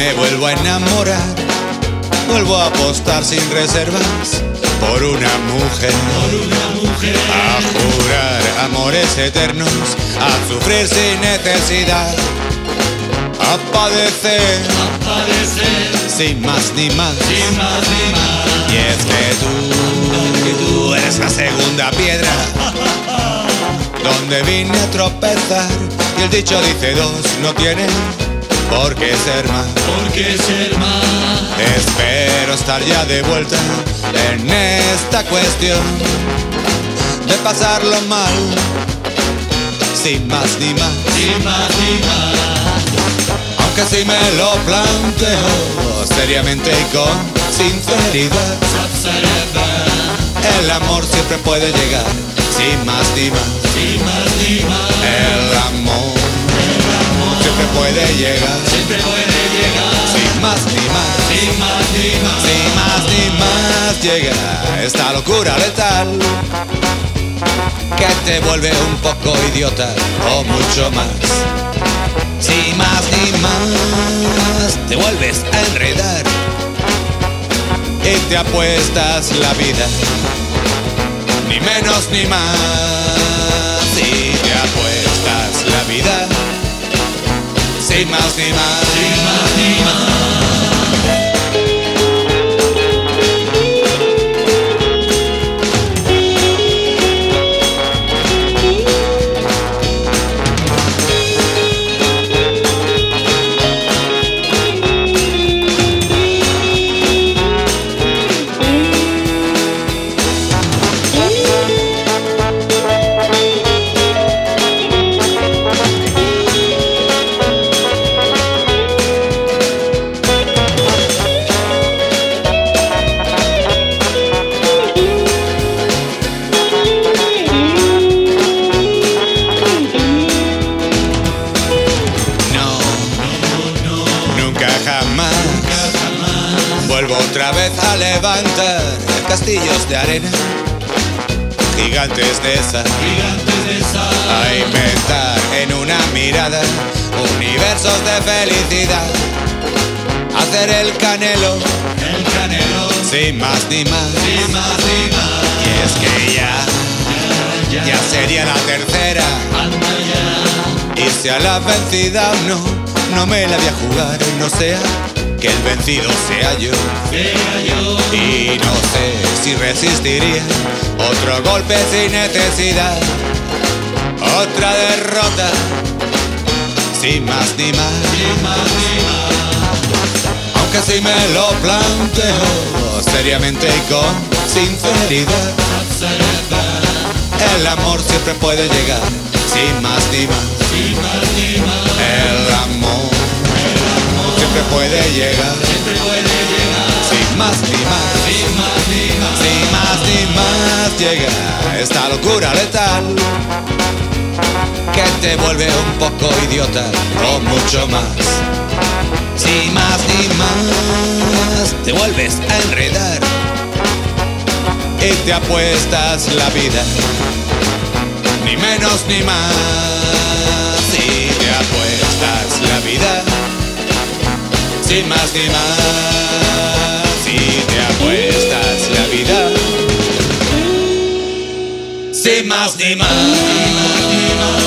Me vuelvo a enamorar, vuelvo a apostar sin reservas por una mujer. A jurar amores eternos, a sufrir sin necesidad. A padecer, sin más ni más, sin más ni más. Y es que tú eres la segunda piedra donde vine a tropezar y el dicho dice dos no tiene por qué ser más. Porque ser más. Espero estar ya de vuelta en esta cuestión de pasarlo mal, sin más ni más. Sin más ni más. Aunque si me lo planteo seriamente y con sinceridad, el amor siempre puede llegar, sin más ni más. Sin más ni más. El amor siempre puede llegar, Siempre puede llegar. sin más ni más. Sin más ni más. Sin más ni más llega esta locura letal que te vuelve un poco idiota o mucho más. Sin más ni más te vuelves a enredar y te apuestas la vida. Ni menos ni más Sin más vuelvo otra vez a levantar castillos de arena, gigantes de sal, Gigantes de sal. a inventar en una mirada universos de felicidad, hacer el canelo El canelo. sin más ni más. Sin más ni más. Y es que ya, Ya, sería la tercera. Y sea la vencida o no, no me la voy a jugar no sea que el vencido sea yo. Y no sé si resistiría otro golpe sin necesidad, otra derrota, sin más ni más. Sin más ni más. Aunque si me lo planteo seriamente y con sinceridad, el amor siempre puede llegar, sin más ni más. Sin más ni más. Puede llegar, Siempre puede llegar. sin más ni más. Sin más ni más. Sin más ni más llega esta locura letal que te vuelve un poco idiota o mucho más. Sin más ni más te vuelves a enredar y te apuestas la vida. Ni menos ni más Sin más ni más y te apuestas la vida. Sin más ni más.